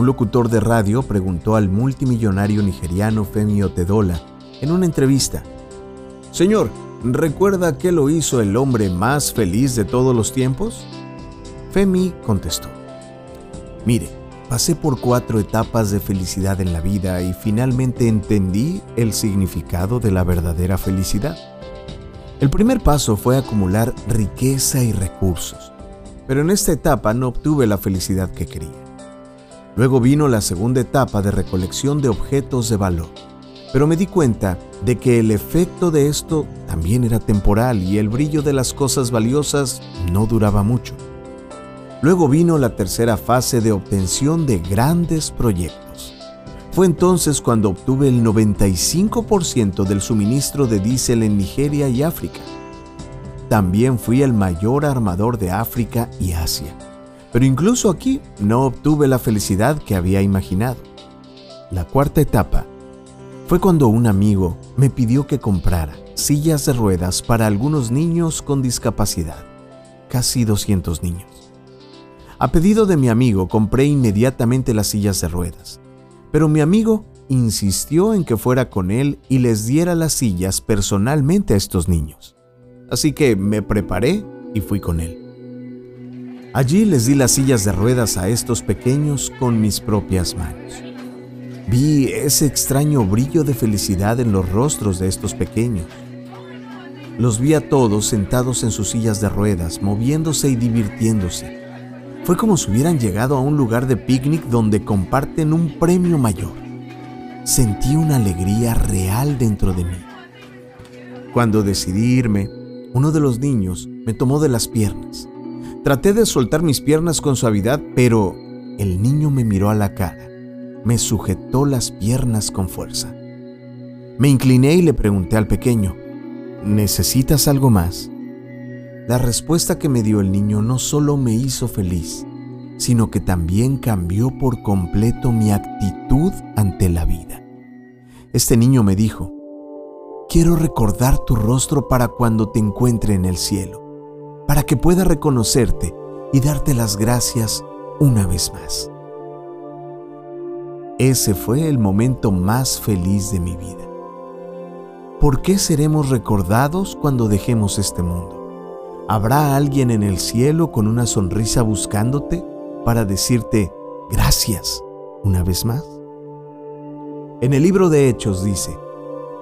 un locutor de radio preguntó al multimillonario nigeriano Femi Otedola en una entrevista, Señor, ¿recuerda qué lo hizo el hombre más feliz de todos los tiempos? Femi contestó, Mire, pasé por cuatro etapas de felicidad en la vida y finalmente entendí el significado de la verdadera felicidad. El primer paso fue acumular riqueza y recursos, pero en esta etapa no obtuve la felicidad que quería. Luego vino la segunda etapa de recolección de objetos de valor, pero me di cuenta de que el efecto de esto también era temporal y el brillo de las cosas valiosas no duraba mucho. Luego vino la tercera fase de obtención de grandes proyectos. Fue entonces cuando obtuve el 95% del suministro de diésel en Nigeria y África. También fui el mayor armador de África y Asia pero incluso aquí no obtuve la felicidad que había imaginado. La cuarta etapa fue cuando un amigo me pidió que comprara sillas de ruedas para algunos niños con discapacidad, casi 200 niños. A pedido de mi amigo compré inmediatamente las sillas de ruedas, pero mi amigo insistió en que fuera con él y les diera las sillas personalmente a estos niños. Así que me preparé y fui con él. Allí les di las sillas de ruedas a estos pequeños con mis propias manos. Vi ese extraño brillo de felicidad en los rostros de estos pequeños. Los vi a todos sentados en sus sillas de ruedas, moviéndose y divirtiéndose. Fue como si hubieran llegado a un lugar de picnic donde comparten un premio mayor. Sentí una alegría real dentro de mí. Cuando decidí irme, uno de los niños me tomó de las piernas Traté de soltar mis piernas con suavidad, pero el niño me miró a la cara, me sujetó las piernas con fuerza. Me incliné y le pregunté al pequeño, ¿necesitas algo más? La respuesta que me dio el niño no solo me hizo feliz, sino que también cambió por completo mi actitud ante la vida. Este niño me dijo, quiero recordar tu rostro para cuando te encuentre en el cielo para que pueda reconocerte y darte las gracias una vez más. Ese fue el momento más feliz de mi vida. ¿Por qué seremos recordados cuando dejemos este mundo? ¿Habrá alguien en el cielo con una sonrisa buscándote para decirte gracias una vez más? En el libro de Hechos dice,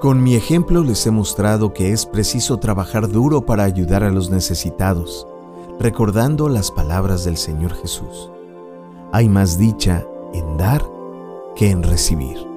con mi ejemplo les he mostrado que es preciso trabajar duro para ayudar a los necesitados, recordando las palabras del Señor Jesús. Hay más dicha en dar que en recibir.